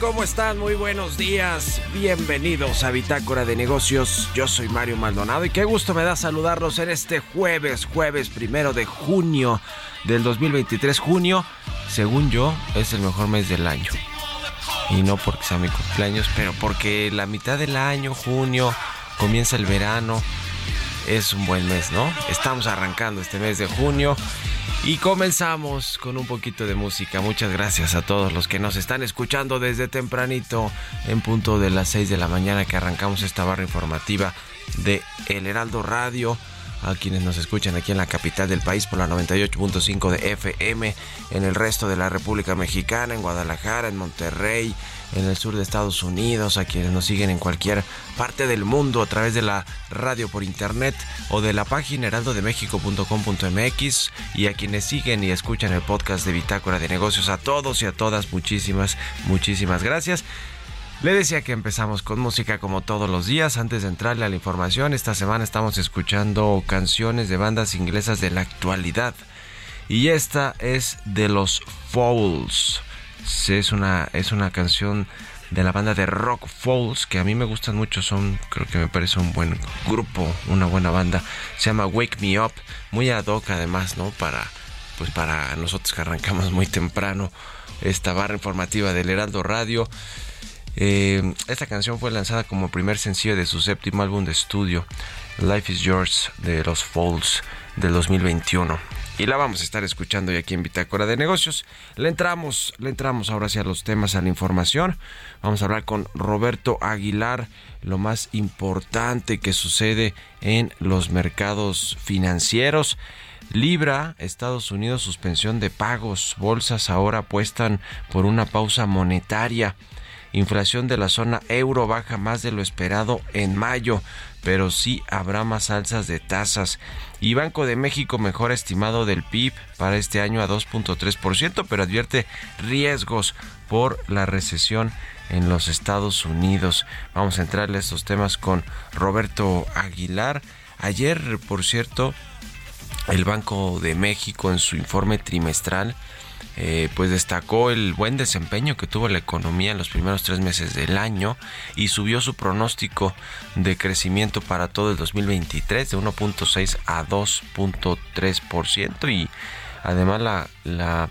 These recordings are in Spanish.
¿Cómo están? Muy buenos días. Bienvenidos a Bitácora de Negocios. Yo soy Mario Maldonado y qué gusto me da saludarlos en este jueves, jueves primero de junio del 2023. Junio, según yo, es el mejor mes del año. Y no porque sea mi cumpleaños, pero porque la mitad del año, junio, comienza el verano. Es un buen mes, ¿no? Estamos arrancando este mes de junio y comenzamos con un poquito de música. Muchas gracias a todos los que nos están escuchando desde tempranito, en punto de las 6 de la mañana que arrancamos esta barra informativa de El Heraldo Radio a quienes nos escuchan aquí en la capital del país por la 98.5 de FM, en el resto de la República Mexicana, en Guadalajara, en Monterrey, en el sur de Estados Unidos, a quienes nos siguen en cualquier parte del mundo a través de la radio por internet o de la página heraldodemexico.com.mx y a quienes siguen y escuchan el podcast de Bitácora de Negocios, a todos y a todas, muchísimas, muchísimas gracias. Le decía que empezamos con música como todos los días. Antes de entrarle a la información, esta semana estamos escuchando canciones de bandas inglesas de la actualidad. Y esta es de los Fouls. Es una, es una canción de la banda de rock Falls que a mí me gustan mucho son creo que me parece un buen grupo una buena banda. Se llama Wake Me Up muy ad hoc además no para pues para nosotros que arrancamos muy temprano esta barra informativa del Heraldo Radio. Eh, esta canción fue lanzada como primer sencillo de su séptimo álbum de estudio, Life is Yours, de los Falls del 2021. Y la vamos a estar escuchando hoy aquí en Bitácora de Negocios. Le entramos, le entramos ahora hacia los temas, a la información. Vamos a hablar con Roberto Aguilar, lo más importante que sucede en los mercados financieros. Libra, Estados Unidos, suspensión de pagos. Bolsas ahora apuestan por una pausa monetaria. Inflación de la zona euro baja más de lo esperado en mayo, pero sí habrá más alzas de tasas. Y Banco de México mejora estimado del PIB para este año a 2.3%, pero advierte riesgos por la recesión en los Estados Unidos. Vamos a entrarle a estos temas con Roberto Aguilar. Ayer, por cierto, el Banco de México en su informe trimestral eh, pues destacó el buen desempeño que tuvo la economía en los primeros tres meses del año y subió su pronóstico de crecimiento para todo el 2023 de 1.6 a 2.3% y además la, la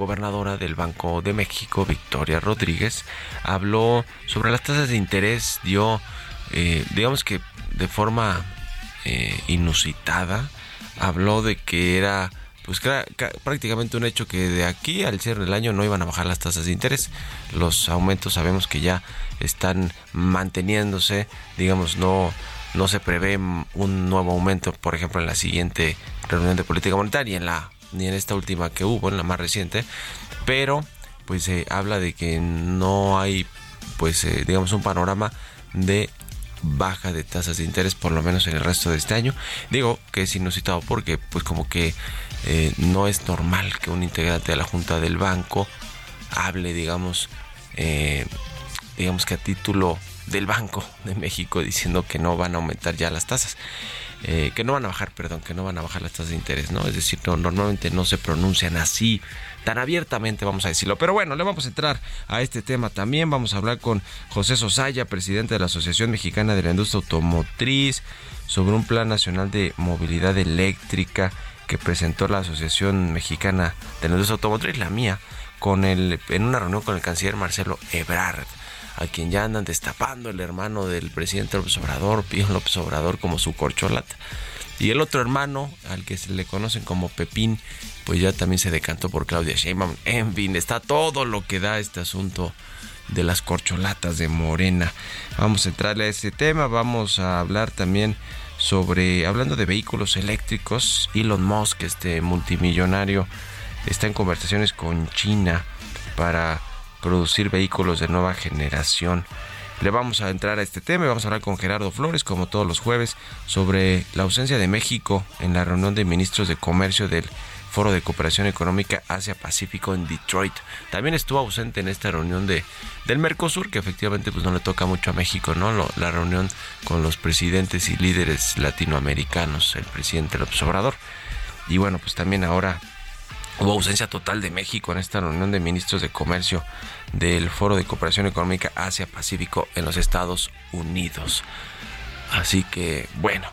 gobernadora del Banco de México, Victoria Rodríguez, habló sobre las tasas de interés, dio, eh, digamos que de forma eh, inusitada, habló de que era pues prácticamente un hecho que de aquí al cierre del año no iban a bajar las tasas de interés. Los aumentos sabemos que ya están manteniéndose, digamos, no, no se prevé un nuevo aumento, por ejemplo, en la siguiente reunión de política monetaria, en la, ni en esta última que hubo, en la más reciente, pero pues se habla de que no hay, pues, eh, digamos, un panorama de baja de tasas de interés por lo menos en el resto de este año. Digo que es inusitado porque pues como que eh, no es normal que un integrante de la Junta del Banco hable, digamos, eh, digamos que a título del Banco de México diciendo que no van a aumentar ya las tasas. Eh, que no van a bajar, perdón, que no van a bajar las tasas de interés, ¿no? Es decir, normalmente no se pronuncian así tan abiertamente, vamos a decirlo. Pero bueno, le vamos a entrar a este tema también. Vamos a hablar con José Sosaya, presidente de la Asociación Mexicana de la Industria Automotriz, sobre un plan nacional de movilidad eléctrica que presentó la Asociación Mexicana de la Industria Automotriz, la mía, con el, en una reunión con el canciller Marcelo Ebrard a quien ya andan destapando el hermano del presidente López Obrador, Pío López Obrador, como su corcholata. Y el otro hermano, al que se le conocen como Pepín, pues ya también se decantó por Claudia Sheinbaum. En fin, está todo lo que da este asunto de las corcholatas de Morena. Vamos a entrarle a ese tema, vamos a hablar también sobre, hablando de vehículos eléctricos, Elon Musk, este multimillonario, está en conversaciones con China para producir vehículos de nueva generación. Le vamos a entrar a este tema y vamos a hablar con Gerardo Flores, como todos los jueves, sobre la ausencia de México en la reunión de ministros de comercio del Foro de Cooperación Económica Asia-Pacífico en Detroit. También estuvo ausente en esta reunión de, del Mercosur, que efectivamente pues no le toca mucho a México, ¿no? la reunión con los presidentes y líderes latinoamericanos, el presidente López Obrador. Y bueno, pues también ahora Hubo ausencia total de México en esta reunión de ministros de comercio del Foro de Cooperación Económica Asia-Pacífico en los Estados Unidos. Así que, bueno.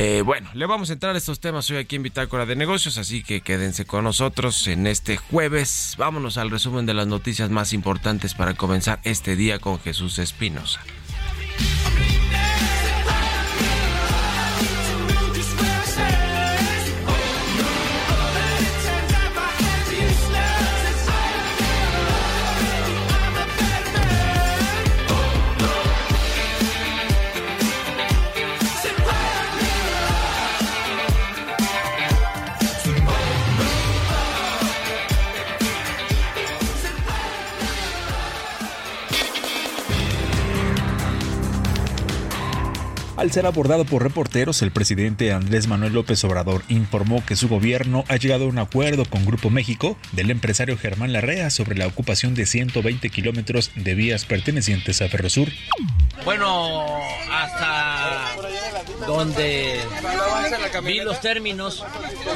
Eh, bueno, le vamos a entrar a estos temas hoy aquí en Bitácora de Negocios, así que quédense con nosotros en este jueves. Vámonos al resumen de las noticias más importantes para comenzar este día con Jesús Espinosa. Al ser abordado por reporteros, el presidente Andrés Manuel López Obrador informó que su gobierno ha llegado a un acuerdo con Grupo México del empresario Germán Larrea sobre la ocupación de 120 kilómetros de vías pertenecientes a Ferrosur. Bueno, hasta donde vi los términos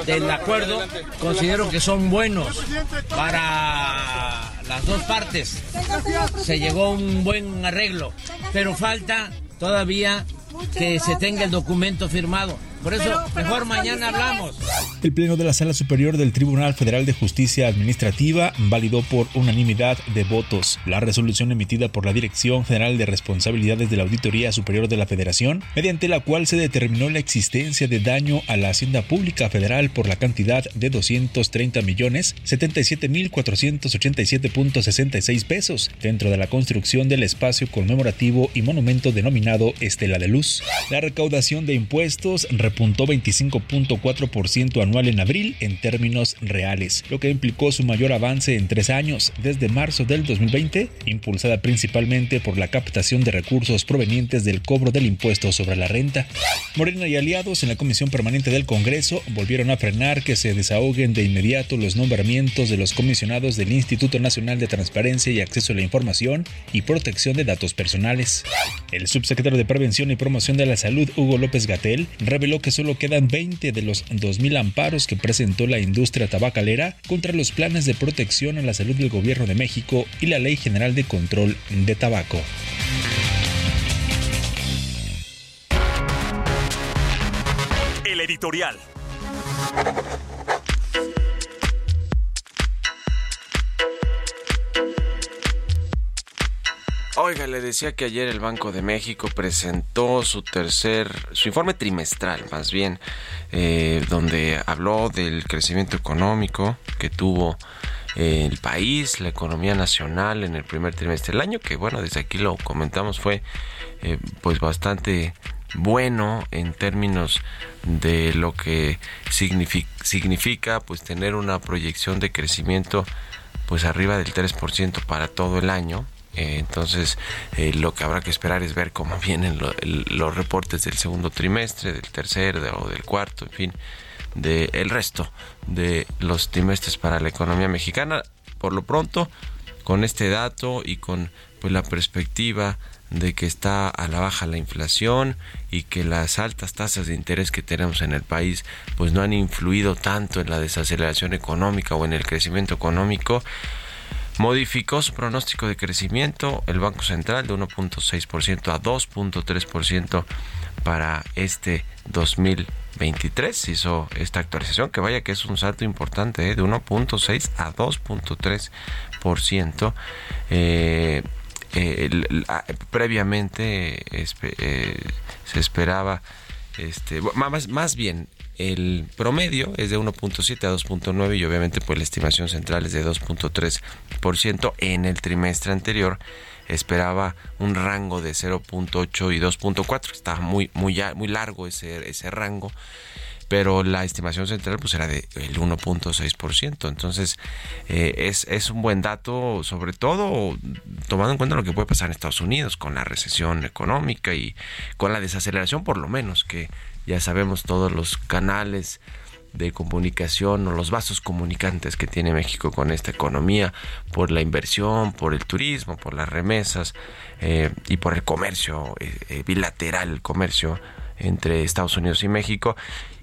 del acuerdo, considero que son buenos para las dos partes. Se llegó a un buen arreglo, pero falta todavía que se tenga el documento firmado. Por eso, mejor mañana hablamos. El Pleno de la Sala Superior del Tribunal Federal de Justicia Administrativa validó por unanimidad de votos la resolución emitida por la Dirección General de Responsabilidades de la Auditoría Superior de la Federación, mediante la cual se determinó la existencia de daño a la Hacienda Pública Federal por la cantidad de 230 millones 77 mil 487.66 pesos dentro de la construcción del espacio conmemorativo y monumento denominado Estela de Luz. La recaudación de impuestos repuntó 25.4% anual en abril en términos reales, lo que implicó su mayor avance en tres años, desde marzo del 2020, impulsada principalmente por la captación de recursos provenientes del cobro del impuesto sobre la renta. Morena y aliados en la Comisión Permanente del Congreso volvieron a frenar que se desahoguen de inmediato los nombramientos de los comisionados del Instituto Nacional de Transparencia y Acceso a la Información y Protección de Datos Personales. El subsecretario de Prevención y Promoción de la Salud, Hugo López Gatel, reveló que solo quedan 20 de los 2.000 amparos que presentó la industria tabacalera contra los planes de protección a la salud del Gobierno de México y la Ley General de Control de Tabaco. El editorial. Oiga, le decía que ayer el Banco de México presentó su tercer, su informe trimestral, más bien, eh, donde habló del crecimiento económico que tuvo eh, el país, la economía nacional en el primer trimestre del año, que bueno, desde aquí lo comentamos, fue eh, pues bastante bueno en términos de lo que significa, significa pues tener una proyección de crecimiento pues arriba del 3% para todo el año eh, entonces, eh, lo que habrá que esperar es ver cómo vienen los reportes del segundo trimestre, del tercer o del cuarto, en fin, del resto de los trimestres para la economía mexicana. Por lo pronto, con este dato y con pues la perspectiva de que está a la baja la inflación y que las altas tasas de interés que tenemos en el país pues no han influido tanto en la desaceleración económica o en el crecimiento económico modificó su pronóstico de crecimiento el Banco Central de 1.6% a 2.3% para este 2023. Hizo esta actualización que vaya que es un salto importante ¿eh? de 1.6 a 2.3%. Eh, eh, previamente eh, se esperaba este más, más bien el promedio es de 1.7 a 2.9 y obviamente pues la estimación central es de 2.3%. En el trimestre anterior esperaba un rango de 0.8 y 2.4. Estaba muy, muy, muy largo ese, ese rango pero la estimación central pues era del 1.6%. Entonces eh, es, es un buen dato, sobre todo tomando en cuenta lo que puede pasar en Estados Unidos con la recesión económica y con la desaceleración por lo menos que ya sabemos todos los canales de comunicación o los vasos comunicantes que tiene México con esta economía por la inversión, por el turismo, por las remesas eh, y por el comercio eh, eh, bilateral, el comercio entre Estados Unidos y México.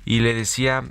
Y le decía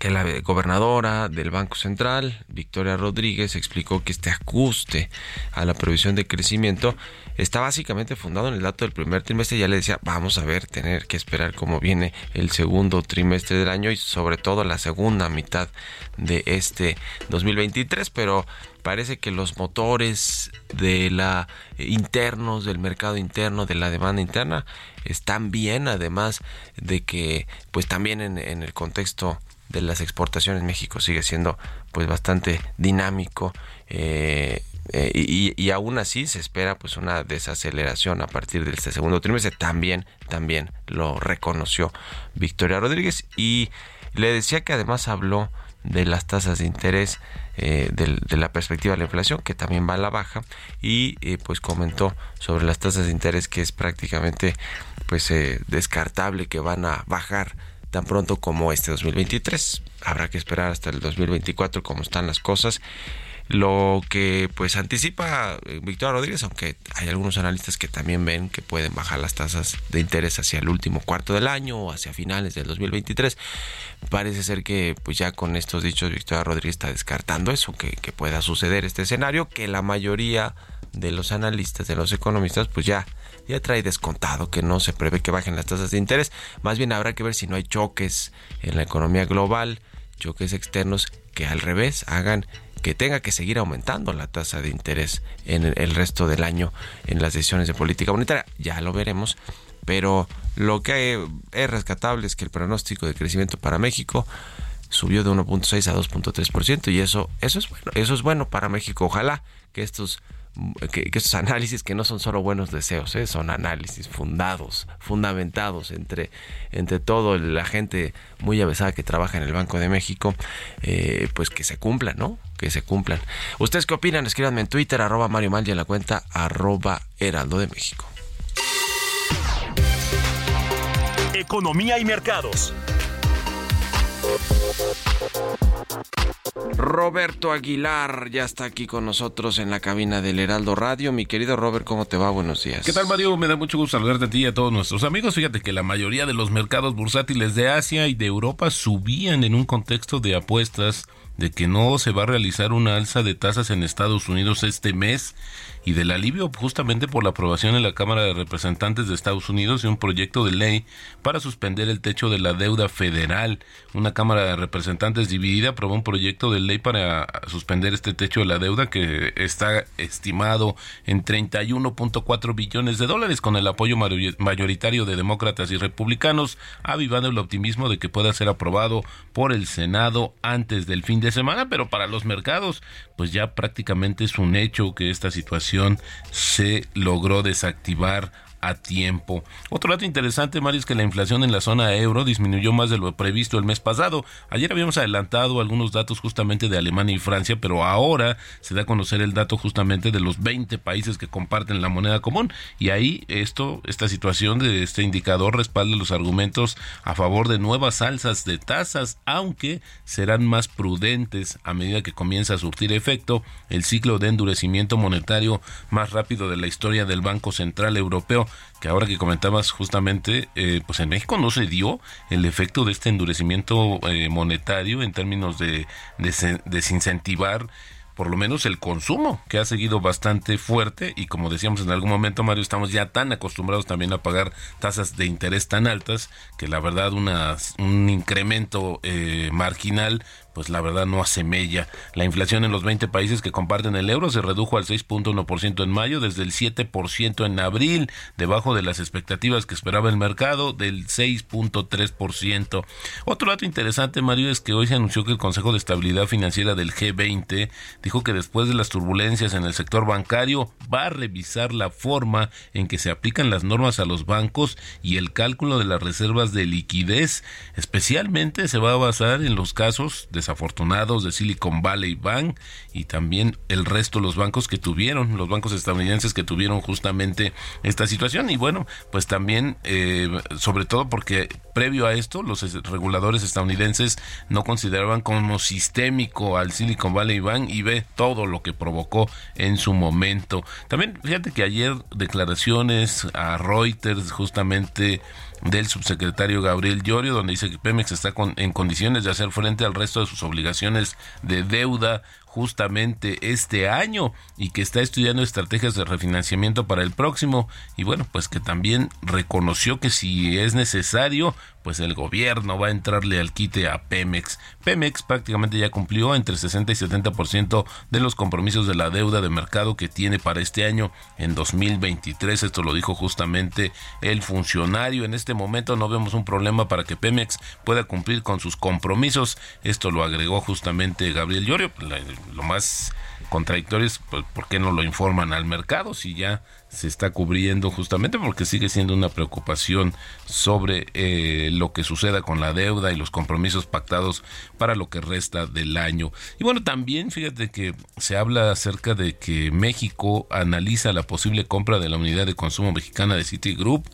que la gobernadora del Banco Central, Victoria Rodríguez, explicó que este ajuste a la previsión de crecimiento está básicamente fundado en el dato del primer trimestre. Ya le decía, vamos a ver, tener que esperar cómo viene el segundo trimestre del año y sobre todo la segunda mitad de este 2023, pero parece que los motores de la eh, internos del mercado interno de la demanda interna están bien además de que pues también en, el contexto de las exportaciones México sigue siendo pues bastante dinámico eh, eh, y, y, aún así se espera pues una desaceleración a partir del este segundo trimestre también también lo reconoció Victoria Rodríguez y le decía que además habló de las tasas de interés eh, de, la perspectiva de la inflación que también va a la baja y pues comentó sobre las tasas de interés que es prácticamente pues descartable que van a bajar tan pronto como este 2023. Habrá que esperar hasta el 2024 cómo están las cosas. Lo que pues anticipa eh, Víctor Rodríguez, aunque hay algunos analistas que también ven que pueden bajar las tasas de interés hacia el último cuarto del año o hacia finales del 2023, parece ser que pues ya con estos dichos Víctor Rodríguez está descartando eso, que, que pueda suceder este escenario, que la mayoría de los analistas, de los economistas, pues ya ya trae descontado que no se prevé que bajen las tasas de interés. Más bien habrá que ver si no hay choques en la economía global, choques externos que al revés hagan que tenga que seguir aumentando la tasa de interés en el resto del año en las decisiones de política monetaria. Ya lo veremos, pero lo que es rescatable es que el pronóstico de crecimiento para México subió de 1.6 a 2.3% y eso eso es bueno, eso es bueno para México. Ojalá que estos que, estos análisis que no son solo buenos deseos, ¿eh? son análisis fundados, fundamentados entre, entre todo la gente muy avesada que trabaja en el Banco de México, eh, pues que se cumplan, ¿no? Que se cumplan. ¿Ustedes qué opinan? Escríbanme en Twitter, arroba Mario Mal en la cuenta arroba Heraldo de México. Economía y mercados. Roberto Aguilar ya está aquí con nosotros en la cabina del Heraldo Radio. Mi querido Robert, ¿cómo te va? Buenos días. ¿Qué tal, Mario? Me da mucho gusto saludarte a ti y a todos nuestros amigos. Fíjate que la mayoría de los mercados bursátiles de Asia y de Europa subían en un contexto de apuestas de que no se va a realizar una alza de tasas en Estados Unidos este mes y del alivio justamente por la aprobación en la Cámara de Representantes de Estados Unidos de un proyecto de ley para suspender el techo de la deuda federal. Una Cámara de Representantes dividida aprobó un proyecto de ley para suspender este techo de la deuda que está estimado en 31.4 billones de dólares con el apoyo mayoritario de demócratas y republicanos, avivando el optimismo de que pueda ser aprobado por el Senado antes del fin de semana, pero para los mercados pues ya prácticamente es un hecho que esta situación se logró desactivar a tiempo. Otro dato interesante, Mario, es que la inflación en la zona euro disminuyó más de lo previsto el mes pasado. Ayer habíamos adelantado algunos datos justamente de Alemania y Francia, pero ahora se da a conocer el dato justamente de los 20 países que comparten la moneda común. Y ahí esto, esta situación de este indicador respalda los argumentos a favor de nuevas alzas de tasas, aunque serán más prudentes a medida que comienza a surtir efecto el ciclo de endurecimiento monetario más rápido de la historia del Banco Central Europeo que ahora que comentabas justamente, eh, pues en México no se dio el efecto de este endurecimiento eh, monetario en términos de, de desincentivar por lo menos el consumo, que ha seguido bastante fuerte y como decíamos en algún momento, Mario, estamos ya tan acostumbrados también a pagar tasas de interés tan altas que la verdad una, un incremento eh, marginal pues la verdad no asemella. La inflación en los 20 países que comparten el euro se redujo al 6.1% en mayo, desde el 7% en abril, debajo de las expectativas que esperaba el mercado del 6.3%. Otro dato interesante, Mario, es que hoy se anunció que el Consejo de Estabilidad Financiera del G20 dijo que después de las turbulencias en el sector bancario va a revisar la forma en que se aplican las normas a los bancos y el cálculo de las reservas de liquidez. Especialmente se va a basar en los casos de desafortunados de Silicon Valley Bank y también el resto de los bancos que tuvieron, los bancos estadounidenses que tuvieron justamente esta situación. Y bueno, pues también, eh, sobre todo porque previo a esto, los reguladores estadounidenses no consideraban como sistémico al Silicon Valley Bank y ve todo lo que provocó en su momento. También fíjate que ayer declaraciones a Reuters justamente del subsecretario Gabriel Llorio, donde dice que Pemex está en condiciones de hacer frente al resto de sus obligaciones de deuda justamente este año y que está estudiando estrategias de refinanciamiento para el próximo y bueno pues que también reconoció que si es necesario pues el gobierno va a entrarle al quite a Pemex. Pemex prácticamente ya cumplió entre 60 y 70% de los compromisos de la deuda de mercado que tiene para este año en 2023. Esto lo dijo justamente el funcionario. En este momento no vemos un problema para que Pemex pueda cumplir con sus compromisos. Esto lo agregó justamente Gabriel Llorio. Lo más contradictorio es pues, por qué no lo informan al mercado si ya se está cubriendo justamente porque sigue siendo una preocupación sobre eh, lo que suceda con la deuda y los compromisos pactados para lo que resta del año. Y bueno, también fíjate que se habla acerca de que México analiza la posible compra de la unidad de consumo mexicana de Citigroup,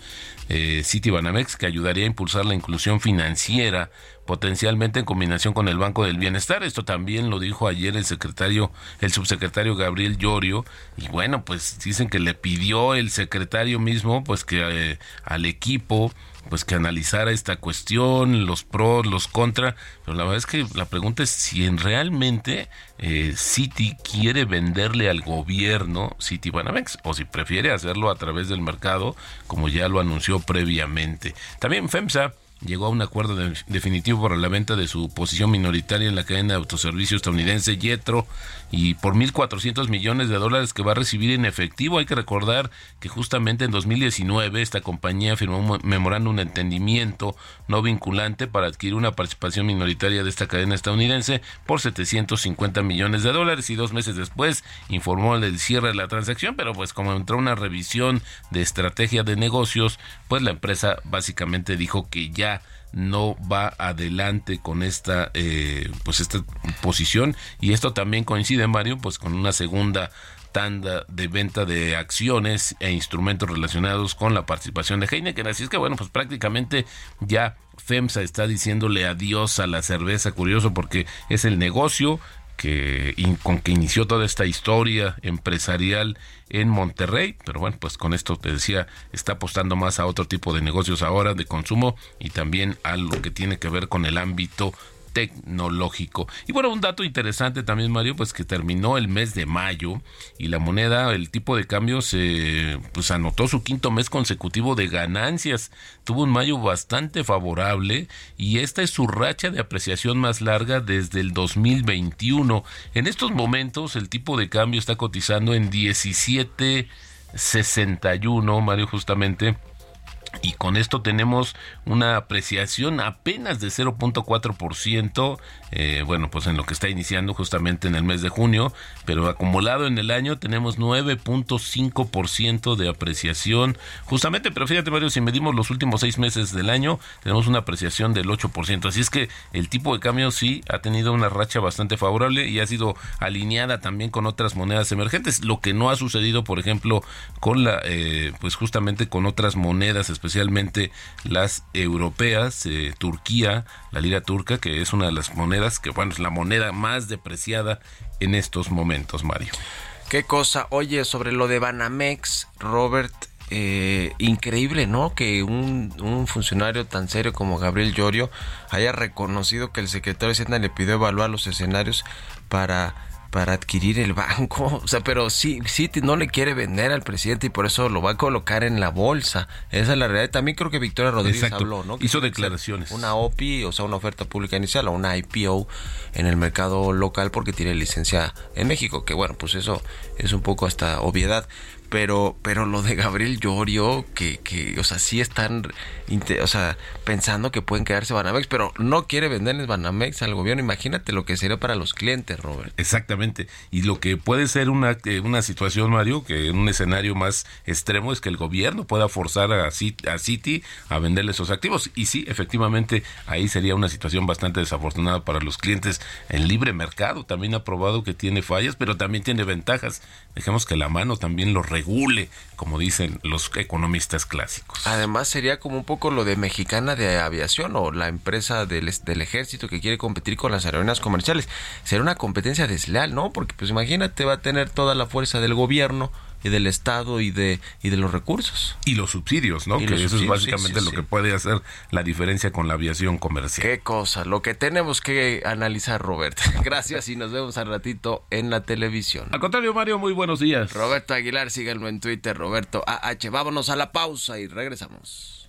eh, Citibanamex, que ayudaría a impulsar la inclusión financiera potencialmente en combinación con el Banco del Bienestar. Esto también lo dijo ayer el secretario, el subsecretario Gabriel Llorio, y bueno, pues dicen que le pidió el secretario mismo pues que eh, al equipo pues que analizara esta cuestión, los pros, los contra, pero la verdad es que la pregunta es si en realmente eh, Citi quiere venderle al gobierno City Banamex o si prefiere hacerlo a través del mercado como ya lo anunció previamente. También FEMSA llegó a un acuerdo definitivo para la venta de su posición minoritaria en la cadena de autoservicio estadounidense Yetro y por 1.400 millones de dólares que va a recibir en efectivo. Hay que recordar que justamente en 2019 esta compañía firmó un memorándum de entendimiento no vinculante para adquirir una participación minoritaria de esta cadena estadounidense por 750 millones de dólares y dos meses después informó el cierre de la transacción, pero pues como entró una revisión de estrategia de negocios, pues la empresa básicamente dijo que ya no va adelante con esta eh, pues esta posición. Y esto también coincide Mario pues con una segunda tanda de venta de acciones e instrumentos relacionados con la participación de Heineken. Así es que bueno pues prácticamente ya FEMSA está diciéndole adiós a la cerveza curioso porque es el negocio que con que inició toda esta historia empresarial en Monterrey, pero bueno, pues con esto te decía, está apostando más a otro tipo de negocios ahora de consumo y también a lo que tiene que ver con el ámbito tecnológico. Y bueno, un dato interesante también, Mario, pues que terminó el mes de mayo y la moneda, el tipo de cambio se pues anotó su quinto mes consecutivo de ganancias. Tuvo un mayo bastante favorable y esta es su racha de apreciación más larga desde el 2021. En estos momentos el tipo de cambio está cotizando en 17.61, Mario, justamente y con esto tenemos una apreciación apenas de 0.4%, eh, bueno, pues en lo que está iniciando justamente en el mes de junio, pero acumulado en el año tenemos 9.5% de apreciación, justamente, pero fíjate Mario, si medimos los últimos seis meses del año, tenemos una apreciación del 8%, así es que el tipo de cambio sí ha tenido una racha bastante favorable y ha sido alineada también con otras monedas emergentes, lo que no ha sucedido, por ejemplo, con la, eh, pues justamente con otras monedas especialmente las europeas, eh, Turquía, la lira turca, que es una de las monedas que, bueno, es la moneda más depreciada en estos momentos, Mario. Qué cosa. Oye, sobre lo de Banamex, Robert, eh, increíble, ¿no? Que un, un, funcionario tan serio como Gabriel Llorio haya reconocido que el secretario de Hacienda le pidió evaluar los escenarios para para adquirir el banco. O sea, pero sí, sí no le quiere vender al presidente y por eso lo va a colocar en la bolsa. Esa es la realidad. También creo que Victoria Rodríguez habló, ¿no? Hizo declaraciones. Una OPI, o sea, una oferta pública inicial o una IPO en el mercado local porque tiene licencia en México. Que bueno, pues eso es un poco hasta obviedad pero pero lo de Gabriel Llorio que, que o sea sí están o sea pensando que pueden quedarse Banamex pero no quiere venderles Banamex al gobierno. Imagínate lo que sería para los clientes Robert. Exactamente. Y lo que puede ser una eh, una situación Mario que en un escenario más extremo es que el gobierno pueda forzar a, a Citi a venderle esos activos. Y sí efectivamente ahí sería una situación bastante desafortunada para los clientes. El libre mercado también ha probado que tiene fallas pero también tiene ventajas. Dejemos que la mano también lo regule regule, como dicen los economistas clásicos. Además sería como un poco lo de Mexicana de Aviación o la empresa del, del ejército que quiere competir con las aerolíneas comerciales. Sería una competencia desleal, ¿no? Porque pues imagínate, va a tener toda la fuerza del gobierno y del Estado y de, y de los recursos. Y los subsidios, ¿no? que eso es básicamente lo que puede hacer la diferencia con la aviación comercial. Qué cosa, lo que tenemos que analizar, Roberto. Gracias y nos vemos al ratito en la televisión. Al contrario, Mario, muy buenos días. Roberto Aguilar, síganlo en Twitter, Roberto AH. Vámonos a la pausa y regresamos.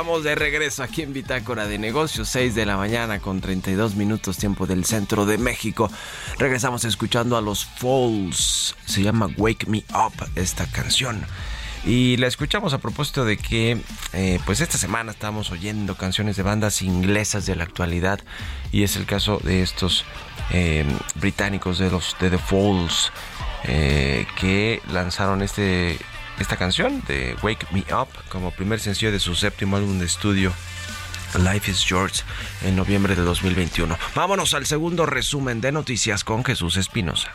Estamos de regreso aquí en Bitácora de Negocios, 6 de la mañana con 32 minutos tiempo del centro de México. Regresamos escuchando a los Falls. Se llama Wake Me Up esta canción. Y la escuchamos a propósito de que eh, pues esta semana estamos oyendo canciones de bandas inglesas de la actualidad y es el caso de estos eh, británicos de los de The Falls eh, que lanzaron este esta canción de Wake Me Up como primer sencillo de su séptimo álbum de estudio Life is Yours en noviembre de 2021. Vámonos al segundo resumen de noticias con Jesús Espinosa.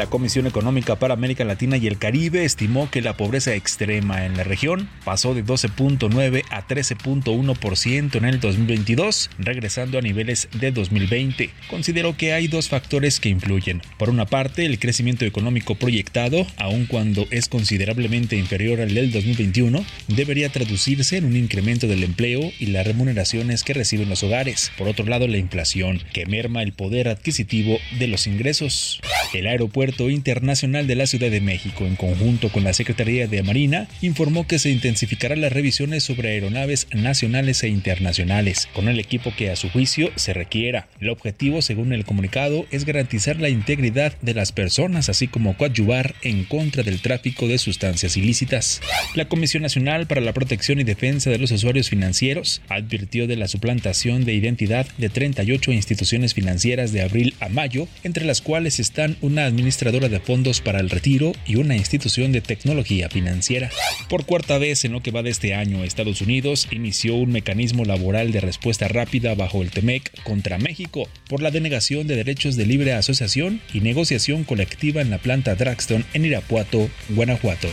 La Comisión Económica para América Latina y el Caribe estimó que la pobreza extrema en la región pasó de 12.9 a 13.1% en el 2022, regresando a niveles de 2020. Consideró que hay dos factores que influyen. Por una parte, el crecimiento económico proyectado, aun cuando es considerablemente inferior al del 2021, debería traducirse en un incremento del empleo y las remuneraciones que reciben los hogares. Por otro lado, la inflación, que merma el poder adquisitivo de los ingresos. El aeropuerto Internacional de la Ciudad de México, en conjunto con la Secretaría de Marina, informó que se intensificarán las revisiones sobre aeronaves nacionales e internacionales, con el equipo que a su juicio se requiera. El objetivo, según el comunicado, es garantizar la integridad de las personas, así como coadyuvar en contra del tráfico de sustancias ilícitas. La Comisión Nacional para la Protección y Defensa de los Usuarios Financieros advirtió de la suplantación de identidad de 38 instituciones financieras de abril a mayo, entre las cuales están una administración administradora de fondos para el retiro y una institución de tecnología financiera. Por cuarta vez en lo que va de este año, Estados Unidos inició un mecanismo laboral de respuesta rápida bajo el TEMEC contra México por la denegación de derechos de libre asociación y negociación colectiva en la planta Draxton en Irapuato, Guanajuato.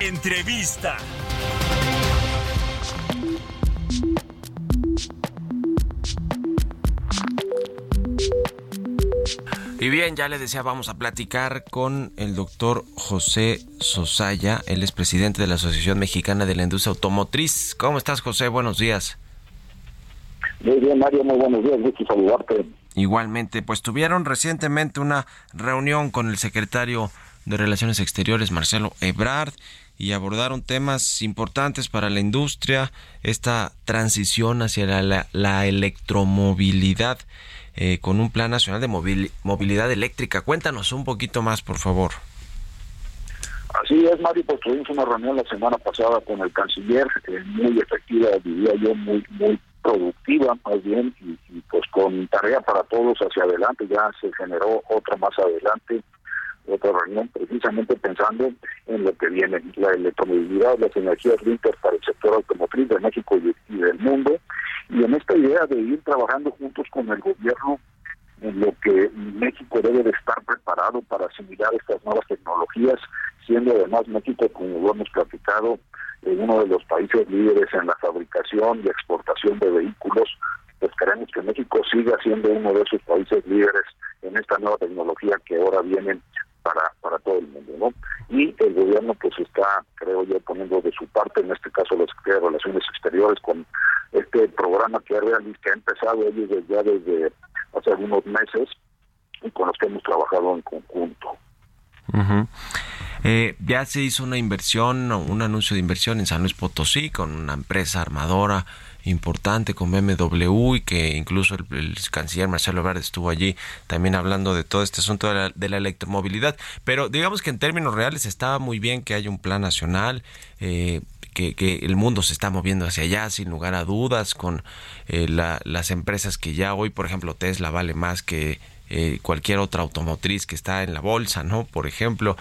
Entrevista. Y bien, ya le decía, vamos a platicar con el doctor José Sosaya, él es presidente de la Asociación Mexicana de la Industria Automotriz. ¿Cómo estás, José? Buenos días. Muy bien, Mario, muy buenos días, gusto saludarte. Igualmente, pues tuvieron recientemente una reunión con el secretario de Relaciones Exteriores, Marcelo Ebrard, y abordaron temas importantes para la industria, esta transición hacia la, la electromovilidad. Eh, con un plan nacional de movilidad eléctrica. Cuéntanos un poquito más, por favor. Así es, Mario, pues tuvimos una reunión la semana pasada con el canciller, eh, muy efectiva, diría yo, muy muy productiva más bien, y, pues con tarea para todos hacia adelante, ya se generó otra más adelante, otra reunión precisamente pensando en lo que viene, la electromovilidad, las energías limpias para el sector automotriz de México y del mundo, y en esta idea de ir trabajando juntos con el gobierno en lo que México debe de estar preparado para asimilar estas nuevas tecnologías, siendo además México, como lo hemos platicado, uno de los países líderes en la fabricación y exportación de vehículos, pues queremos que México siga siendo uno de esos países líderes en esta nueva tecnología que ahora viene para, para todo el mundo, ¿no? Y el gobierno pues está, creo yo, poniendo de su parte, en este caso la Secretaría de Relaciones Exteriores, con este programa que ha, que ha empezado ellos ya desde hace algunos meses y con los que hemos trabajado en conjunto. Eh, ya se hizo una inversión, un anuncio de inversión en San Luis Potosí con una empresa armadora importante con BMW y que incluso el, canciller Marcelo Ebrard estuvo allí también hablando de todo este asunto de la, electromovilidad. Pero digamos que en términos reales estaba muy bien que haya un plan nacional. Eh, que, el mundo se está moviendo hacia allá sin lugar a dudas con eh, las empresas que ya hoy por ejemplo Tesla vale más que eh, cualquier otra automotriz que está en la bolsa, ¿no? Por ejemplo,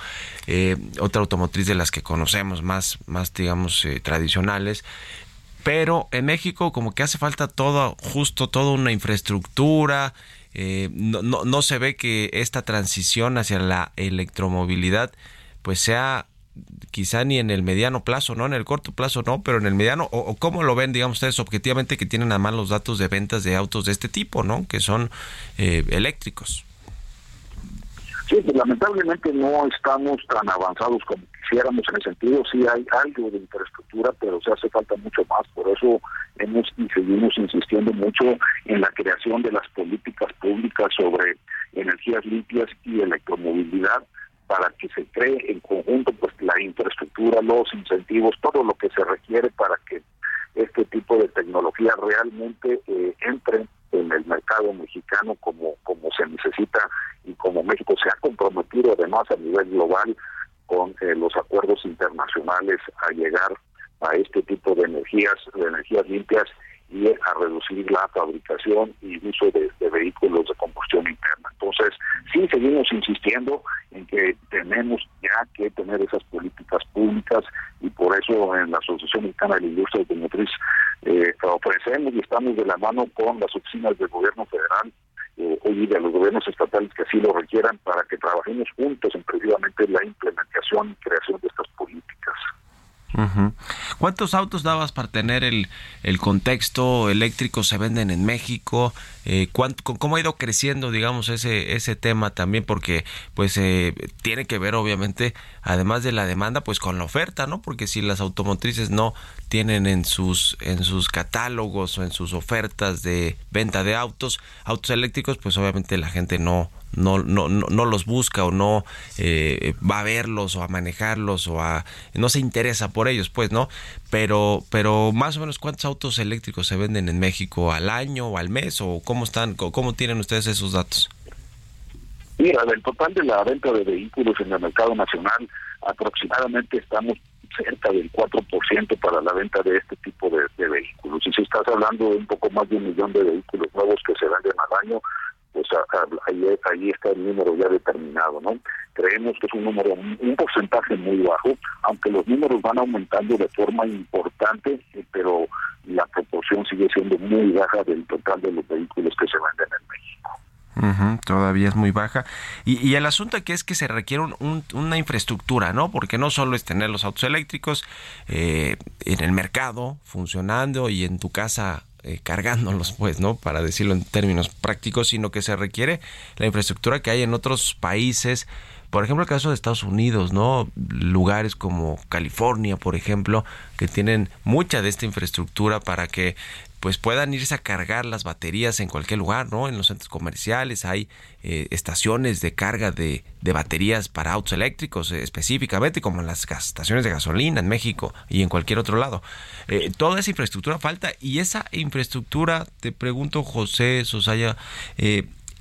eh, otra automotriz de las que conocemos más, más digamos, eh, tradicionales. Pero en México como que hace falta todo, justo toda una infraestructura, no, no, no se ve que esta transición hacia la electromovilidad pues sea quizá ni en el mediano plazo, no en el corto plazo, no, pero en el mediano, o, cómo lo ven, digamos ustedes, objetivamente que tienen además los datos de ventas de autos de este tipo, ¿no? Que son eh, eléctricos. Sí, pues lamentablemente no estamos tan avanzados como quisiéramos en el sentido, sí hay algo de infraestructura, pero se hace falta mucho más, por eso hemos y seguimos insistiendo mucho en la creación de las políticas públicas sobre energías limpias y electromovilidad, para que se cree en conjunto pues la infraestructura, los incentivos, todo lo que se requiere para que este tipo de tecnología realmente eh, entre en el mercado mexicano como, como se necesita y como México se ha comprometido además a nivel global con eh, los acuerdos internacionales a llegar a este tipo de energías, de energías limpias y a reducir la fabricación y uso de, vehículos de combustión interna. Entonces, sí seguimos insistiendo en que tenemos ya que tener esas políticas públicas y por eso en la Asociación Mexicana de la Industria Automotriz eh, ofrecemos y estamos de la mano con las oficinas del gobierno federal eh, y de los gobiernos estatales que así lo requieran para que trabajemos juntos en precisamente la implementación y creación de estas políticas. ¿Cuántos autos dabas para tener el, el contexto eléctrico se venden en México? Eh, ¿Cómo ha ido creciendo, digamos, ese, ese tema también? Porque pues eh, tiene que ver, obviamente, además de la demanda, pues con la oferta, ¿no? Porque si las automotrices no tienen en sus, en sus catálogos o en sus ofertas de venta de autos, autos eléctricos, pues obviamente la gente no, no, no, no, los busca o no eh, va a verlos o a manejarlos o a no se interesa por ellos pues no pero pero más o menos cuántos autos eléctricos se venden en México al año o al mes o cómo están cómo tienen ustedes esos datos mira del total de la venta de vehículos en el mercado nacional aproximadamente estamos cerca del 4% para la venta de este tipo de, de vehículos. Y si estás hablando de un poco más de un millón de vehículos nuevos que se venden al año pues ahí, ahí está el número ya determinado, ¿no? Creemos que es un número, un porcentaje muy bajo, aunque los números van aumentando de forma importante, pero la proporción sigue siendo muy baja del total de los vehículos que se venden en México. todavía es muy baja. Y, el asunto aquí es que se requiere una infraestructura, ¿no? Porque no solo es tener los autos eléctricos eh, en el mercado funcionando y en tu casa eh, cargándolos, pues, ¿no? Para decirlo en términos prácticos, sino que se requiere la infraestructura que hay en otros países por ejemplo, el caso de Estados Unidos, ¿no? Lugares como California, por ejemplo, que tienen mucha de esta infraestructura para que pues puedan irse a cargar las baterías en cualquier lugar, ¿no? En los centros comerciales hay eh, estaciones de carga de, de, baterías para autos eléctricos eh, específicamente, como en las estaciones de gasolina en México y en cualquier otro lado. Eh, toda esa infraestructura falta y esa infraestructura, te pregunto José Sosaya,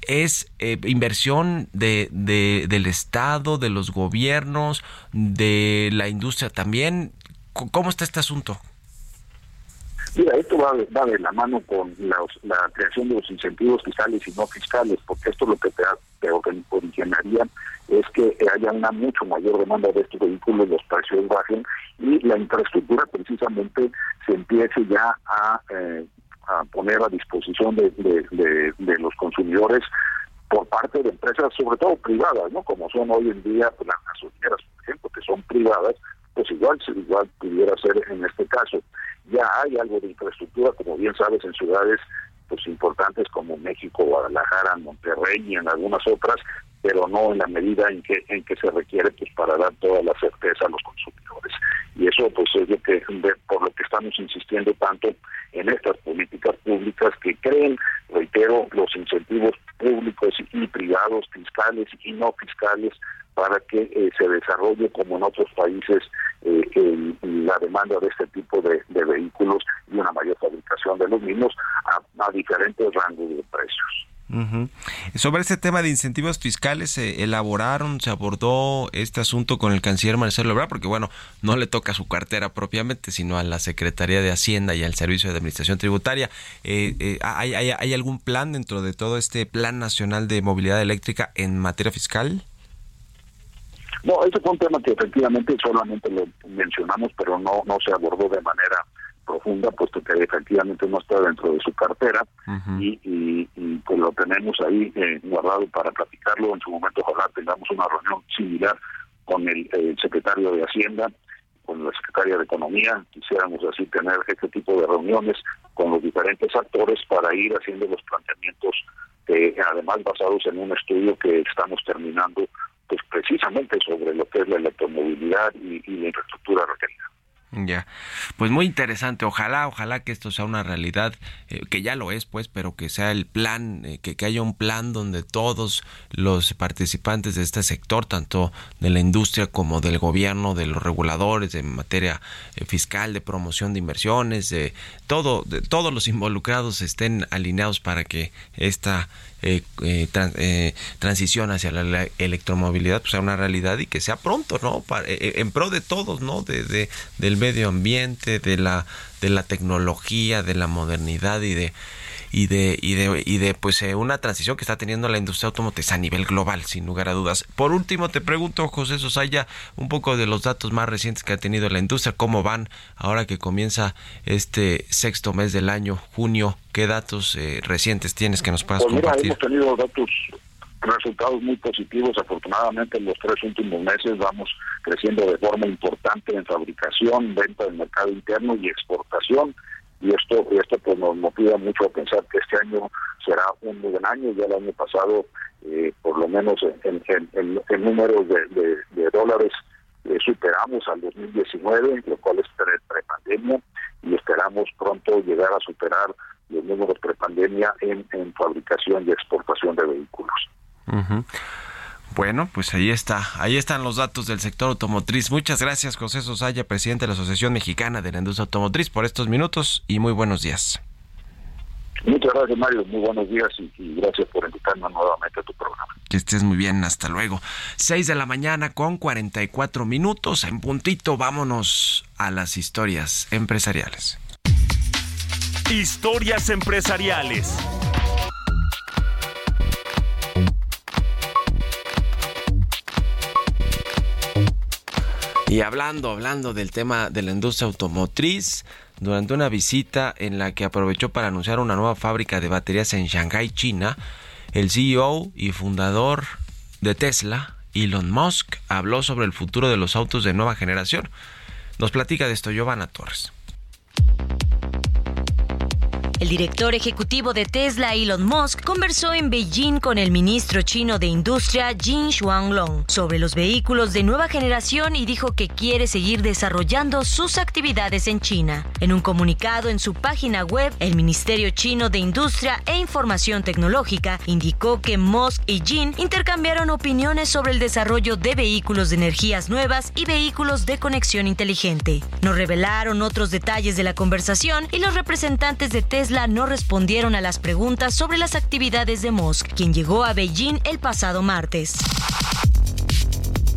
es inversión de, de, del Estado, de los gobiernos, de la industria también. ¿Cómo está este asunto? Mira, esto va, de la mano con la creación de los incentivos fiscales y no fiscales, porque esto lo que te, te originaría es que haya una mucho mayor demanda de estos vehículos, los precios bajen y la infraestructura precisamente se empiece ya a, eh, poner a disposición de, de, los consumidores por parte de empresas, sobre todo privadas, ¿no? Como son hoy en día pues, las gasolineras, por ejemplo, que son privadas, pues igual, igual pudiera ser en este caso ya hay algo de infraestructura, como bien sabes, en ciudades pues importantes como México, Guadalajara, Monterrey y en algunas otras, pero no en la medida en que en que se requiere pues para dar toda la certeza a los consumidores. Y eso pues es lo que por lo que estamos insistiendo tanto en estas políticas públicas que creen, reitero, los incentivos públicos y privados, fiscales y no fiscales para que eh, se desarrolle como en otros países la demanda de este tipo de, vehículos y una mayor fabricación de los mismos a, diferentes rangos de precios. Sobre este tema de incentivos fiscales, ¿se elaboraron, se abordó este asunto con el canciller Marcelo Ebrard? Porque, bueno, no le toca a su cartera propiamente, sino a la Secretaría de Hacienda y al Servicio de Administración Tributaria. Eh, eh, ¿hay, hay, hay algún plan dentro de todo este Plan Nacional de Movilidad Eléctrica en materia fiscal? No, ese fue un tema que efectivamente solamente lo mencionamos, pero no, no se abordó de manera profunda, puesto que efectivamente no está dentro de su cartera y, y, pues lo tenemos ahí eh, guardado para platicarlo. En su momento ojalá tengamos una reunión similar con el, secretario de Hacienda, con la secretaria de Economía. Quisiéramos así tener este tipo de reuniones con los diferentes actores para ir haciendo los planteamientos, que además basados en un estudio que estamos terminando pues precisamente sobre lo que es la electromovilidad y, la infraestructura requerida. Ya, pues muy interesante. Ojalá, ojalá que esto sea una realidad, eh, que ya lo es, pues, pero que sea el plan, eh, que, que, haya un plan donde todos los participantes de este sector, tanto de la industria como del gobierno, de los reguladores, en materia eh, fiscal, de promoción de inversiones, de todo, de todos los involucrados estén alineados para que esta eh, eh, eh, transición hacia la, electromovilidad pues sea una realidad y que sea pronto, ¿no? en pro de todos, ¿no? De, del medio ambiente, de la, de la tecnología, de la modernidad y de y de y de y de pues una transición que está teniendo la industria automotriz a nivel global sin lugar a dudas. Por último te pregunto José Sosaya un poco de los datos más recientes que ha tenido la industria, cómo van ahora que comienza este sexto mes del año, junio ¿Qué datos eh, recientes tienes que nos puedas pues compartir? hemos tenido datos resultados muy positivos. Afortunadamente, en los tres últimos meses vamos creciendo de forma importante en fabricación, venta del mercado interno y exportación. Y esto esto pues nos motiva mucho a pensar que este año será un buen año. Ya el año pasado, eh, por lo menos en, en, en, números de, dólares, eh, superamos al 2019, lo cual es pre-pandemia, y esperamos pronto llegar a superar los números prepandemia en, en fabricación y exportación de vehículos. Bueno, pues ahí está, ahí están los datos del sector automotriz. Muchas gracias, José Sosaya, presidente de la Asociación Mexicana de la Industria Automotriz, por estos minutos y muy buenos días. Muchas gracias, Mario. Muy buenos días y, gracias por invitarme nuevamente a tu programa. Que estés muy bien. Hasta luego. 6 de la mañana con 44 minutos. En puntito, vámonos a las historias empresariales. Historias empresariales. Y hablando, hablando del tema de la industria automotriz, durante una visita en la que aprovechó para anunciar una nueva fábrica de baterías en Shanghai, China, el CEO y fundador de Tesla, Elon Musk, habló sobre el futuro de los autos de nueva generación. Nos platica de esto Giovanna Torres. El director ejecutivo de Tesla, Elon Musk, conversó en Beijing con el ministro chino de Industria, Jin Shuanglong, sobre los vehículos de nueva generación y dijo que quiere seguir desarrollando sus actividades en China. En un comunicado en su página web, el Ministerio Chino de Industria e Información Tecnológica indicó que Musk y Jin intercambiaron opiniones sobre el desarrollo de vehículos de energías nuevas y vehículos de conexión inteligente. No revelaron otros detalles de la conversación y los representantes de Tesla no respondieron a las preguntas sobre las actividades de Musk, quien llegó a Beijing el pasado martes.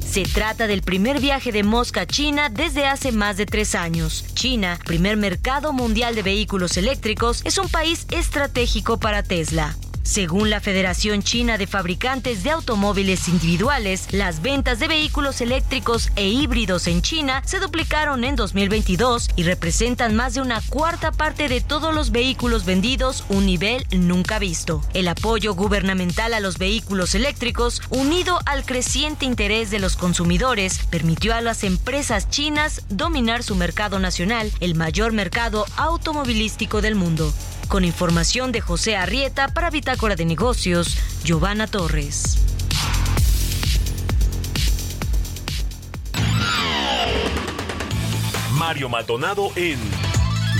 Se trata del primer viaje de Musk a China desde hace más de tres años. China, primer mercado mundial de vehículos eléctricos, es un país estratégico para Tesla. Según la Federación China de Fabricantes de Automóviles Individuales, las ventas de vehículos eléctricos e híbridos en China se duplicaron en 2022 y representan más de una cuarta parte de todos los vehículos vendidos, un nivel nunca visto. El apoyo gubernamental a los vehículos eléctricos, unido al creciente interés de los consumidores, permitió a las empresas chinas dominar su mercado nacional, el mayor mercado automovilístico del mundo. Con información de José Arrieta para Bitácora de Negocios, Giovanna Torres. Mario Maldonado en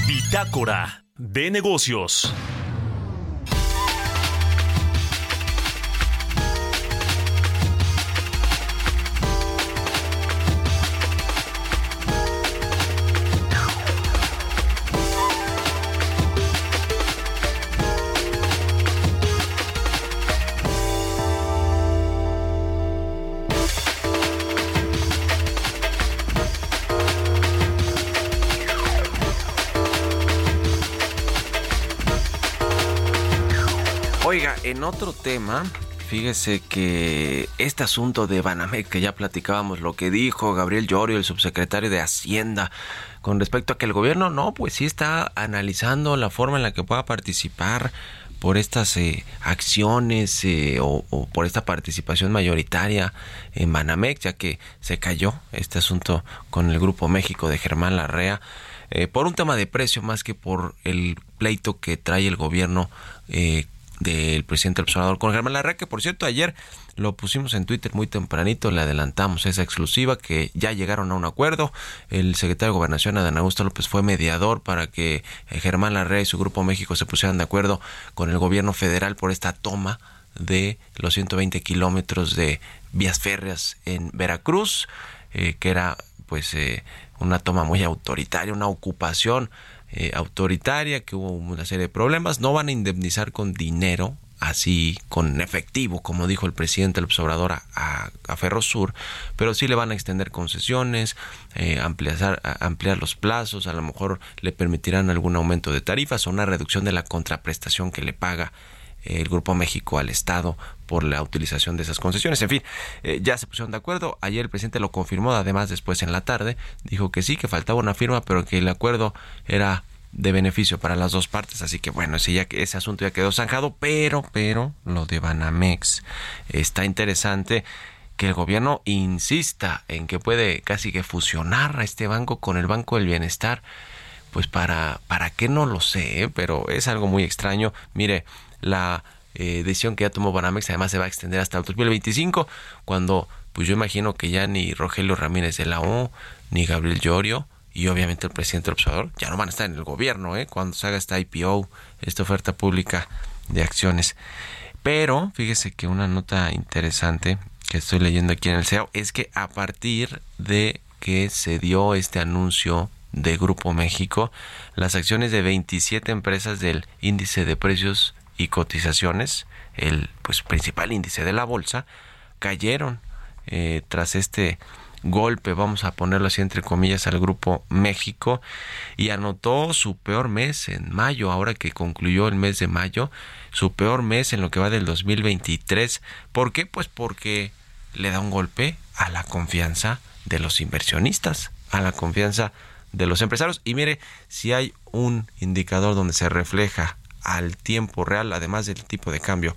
Bitácora de Negocios. Otro tema, fíjese que este asunto de Banamex, que ya platicábamos lo que dijo Gabriel Llorio, el subsecretario de Hacienda, con respecto a que el gobierno no, pues sí está analizando la forma en la que pueda participar por estas eh, acciones eh, o, por esta participación mayoritaria en Banamex, ya que se cayó este asunto con el Grupo México de Germán Larrea, eh, por un tema de precio más que por el pleito que trae el gobierno del presidente del observador con Germán Larrea, que por cierto ayer lo pusimos en Twitter muy tempranito, le adelantamos esa exclusiva que ya llegaron a un acuerdo. El secretario de Gobernación, Adán Augusto López, fue mediador para que eh, Germán Larrea y su Grupo México se pusieran de acuerdo con el gobierno federal por esta toma de los 120 kilómetros de vías férreas en Veracruz, eh, que era pues eh, una toma muy autoritaria, una ocupación eh, autoritaria, que hubo una serie de problemas. No van a indemnizar con dinero, así con efectivo, como dijo el presidente del observador a, a, Ferrosur, pero sí le van a extender concesiones, eh, ampliar, ampliar los plazos, a lo mejor le permitirán algún aumento de tarifas o una reducción de la contraprestación que le paga el Grupo México al Estado por la utilización de esas concesiones. En fin, eh, ya se pusieron de acuerdo. Ayer el presidente lo confirmó, además después en la tarde dijo que sí, que faltaba una firma, pero que el acuerdo era de beneficio para las dos partes. Así que bueno, ese, ya, ese asunto ya quedó zanjado, pero, pero lo de Banamex está interesante que el gobierno insista en que puede casi que fusionar a este banco con el Banco del Bienestar. Pues para, para qué no lo sé, ¿eh? pero es algo muy extraño. Mire, la eh, decisión que ya tomó Banamex además se va a extender hasta el 2025, cuando pues yo imagino que ya ni Rogelio Ramírez de la O, ni Gabriel Llorio, y obviamente el presidente del observador ya no van a estar en el gobierno ¿eh? cuando se haga esta IPO, esta oferta pública de acciones. Pero fíjese que una nota interesante que estoy leyendo aquí en el CEO es que a partir de que se dio este anuncio de Grupo México, las acciones de 27 empresas del índice de precios y cotizaciones, el pues principal índice de la bolsa, cayeron eh, tras este golpe, vamos a ponerlo así entre comillas, al grupo México y anotó su peor mes en mayo, ahora que concluyó el mes de mayo, su peor mes en lo que va del 2023. ¿Por qué? Pues porque le da un golpe a la confianza de los inversionistas, a la confianza de los empresarios. Y mire, si hay un indicador donde se refleja al tiempo real, además del tipo de cambio,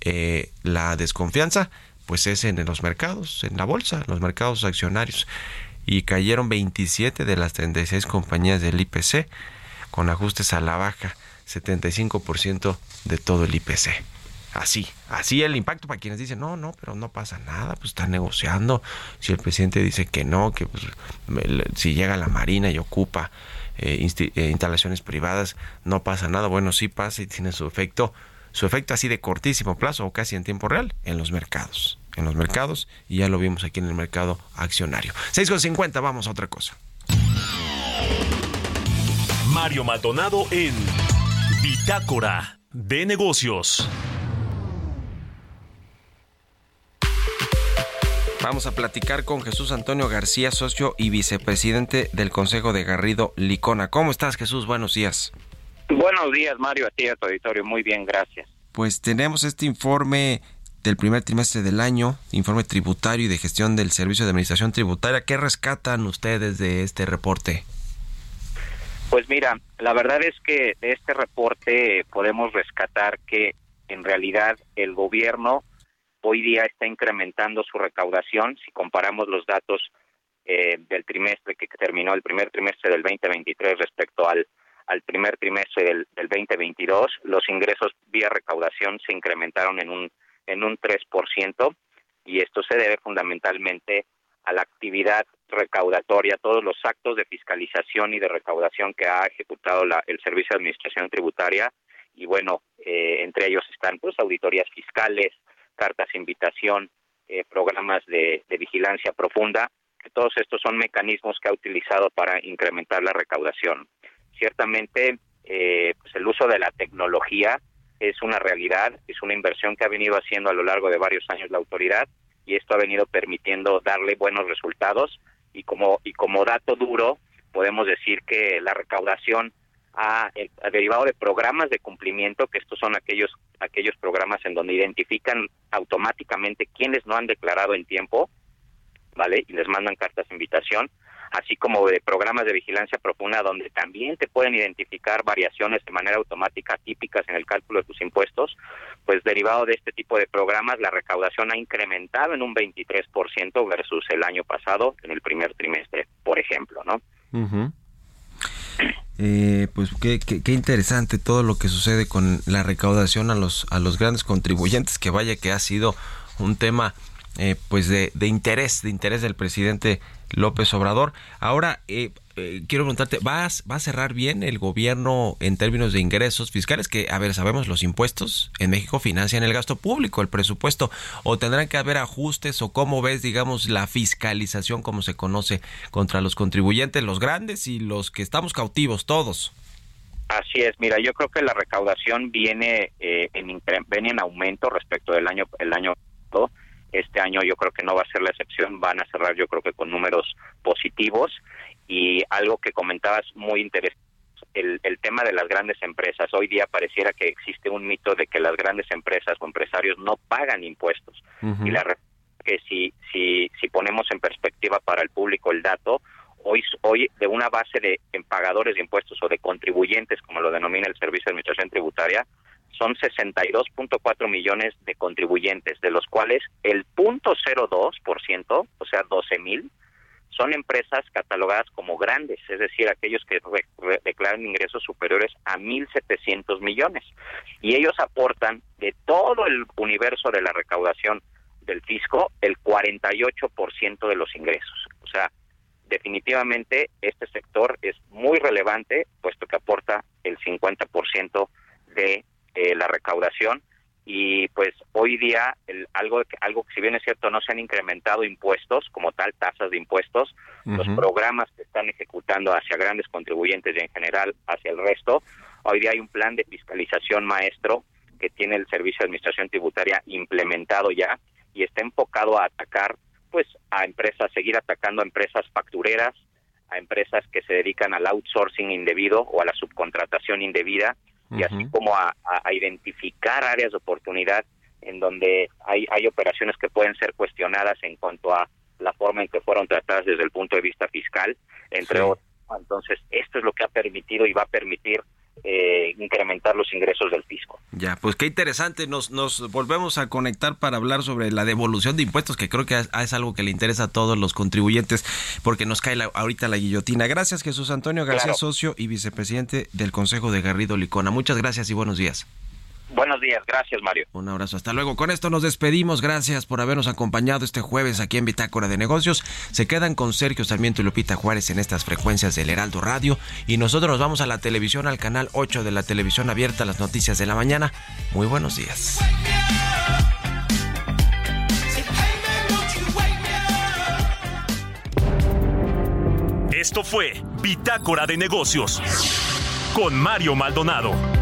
eh, la desconfianza, pues es en los mercados, en la bolsa, los mercados accionarios. Y cayeron 27 de las 36 compañías del IPC con ajustes a la baja. 75% de todo el IPC. Así, así el impacto para quienes dicen, no, no, pero no pasa nada, pues está negociando. Si el presidente dice que no, que pues, si llega la Marina y ocupa eh, eh, instalaciones privadas, no pasa nada. Bueno, sí pasa y tiene su efecto, su efecto así de cortísimo plazo o casi en tiempo real en los mercados. En los mercados, y ya lo vimos aquí en el mercado accionario. 6,50, vamos a otra cosa. Mario Maldonado en Bitácora de Negocios. Vamos a platicar con Jesús Antonio García, socio y vicepresidente del Consejo de Garrido Licona. ¿Cómo estás, Jesús? Buenos días. Buenos días, Mario, a ti a tu auditorio. Muy bien, gracias. Pues tenemos este informe del primer trimestre del año, informe tributario y de gestión del Servicio de Administración Tributaria. ¿Qué rescatan ustedes de este reporte? Pues mira, la verdad es que de este reporte podemos rescatar que en realidad el gobierno hoy día está incrementando su recaudación. Si comparamos los datos eh, del trimestre que terminó el primer trimestre del 2023 respecto al, al primer trimestre del, del 2022, los ingresos vía recaudación se incrementaron en un, en un 3% y esto se debe fundamentalmente a la actividad recaudatoria, todos los actos de fiscalización y de recaudación que ha ejecutado la, el Servicio de Administración Tributaria y bueno, eh, entre ellos están pues auditorías fiscales, cartas de invitación, eh, programas de, vigilancia profunda, que todos estos son mecanismos que ha utilizado para incrementar la recaudación. Ciertamente, eh, pues el uso de la tecnología es una realidad, es una inversión que ha venido haciendo a lo largo de varios años la autoridad y esto ha venido permitiendo darle buenos resultados y como y como dato duro podemos decir que la recaudación ha, derivado de programas de cumplimiento, que estos son aquellos, aquellos programas en donde identifican automáticamente quienes no han declarado en tiempo, ¿vale? Y les mandan cartas de invitación, así como de programas de vigilancia profunda donde también te pueden identificar variaciones de manera automática típicas en el cálculo de tus impuestos, pues derivado de este tipo de programas la recaudación ha incrementado en un 23% versus el año pasado en el primer trimestre, por ejemplo, ¿no? Eh, pues qué, qué, interesante todo lo que sucede con la recaudación a los a los grandes contribuyentes que vaya que ha sido un tema eh, pues de, de, interés de interés del presidente López Obrador. Ahora eh, eh, quiero preguntarte, ¿va a, cerrar bien el gobierno en términos de ingresos fiscales? Que, a ver, sabemos los impuestos en México financian el gasto público, el presupuesto, o tendrán que haber ajustes, o cómo ves, digamos, la fiscalización, como se conoce, contra los contribuyentes, los grandes y los que estamos cautivos, todos. Así es, mira, yo creo que la recaudación viene eh, en viene en aumento respecto del año el año pasado. Este año yo creo que no va a ser la excepción, van a cerrar yo creo que con números positivos y algo que comentabas muy interesante, el, el tema de las grandes empresas. Hoy día pareciera que existe un mito de que las grandes empresas o empresarios no pagan impuestos. Y la que si, si, si ponemos en perspectiva para el público el dato, hoy, hoy de una base de pagadores de impuestos o de contribuyentes, como lo denomina el Servicio de Administración Tributaria, son 62.4 millones de contribuyentes, de los cuales el 0.02%, o sea, 12 mil, son empresas catalogadas como grandes, es decir, aquellos que declaran ingresos superiores a 1.700 millones. Y ellos aportan de todo el universo de la recaudación del fisco el 48% de los ingresos. O sea, definitivamente este sector es muy relevante, puesto que aporta el 50% de eh, la recaudación y pues hoy día el, algo algo que si bien es cierto no se han incrementado impuestos como tal tasas de impuestos los programas que están ejecutando hacia grandes contribuyentes y en general hacia el resto hoy día hay un plan de fiscalización maestro que tiene el servicio de administración tributaria implementado ya y está enfocado a atacar pues a empresas seguir atacando a empresas factureras a empresas que se dedican al outsourcing indebido o a la subcontratación indebida y así como a, identificar áreas de oportunidad en donde hay, hay operaciones que pueden ser cuestionadas en cuanto a la forma en que fueron tratadas desde el punto de vista fiscal, entre otros. Entonces, esto es lo que ha permitido y va a permitir eh, incrementar los ingresos del fisco. Ya, pues qué interesante. Nos, nos volvemos a conectar para hablar sobre la devolución de impuestos, que creo que es, algo que le interesa a todos los contribuyentes, porque nos cae ahorita la guillotina. Gracias, Jesús Antonio García, socio y vicepresidente del Consejo de Garrido Licona. Muchas gracias y buenos días. Buenos días, gracias Mario. Un abrazo, hasta luego. Con esto nos despedimos, gracias por habernos acompañado este jueves aquí en Bitácora de Negocios. Se quedan con Sergio Sarmiento y Lupita Juárez en estas frecuencias del Heraldo Radio y nosotros nos vamos a la televisión, al canal 8 de la televisión abierta, las noticias de la mañana. Muy buenos días. Esto fue Bitácora de Negocios con Mario Maldonado.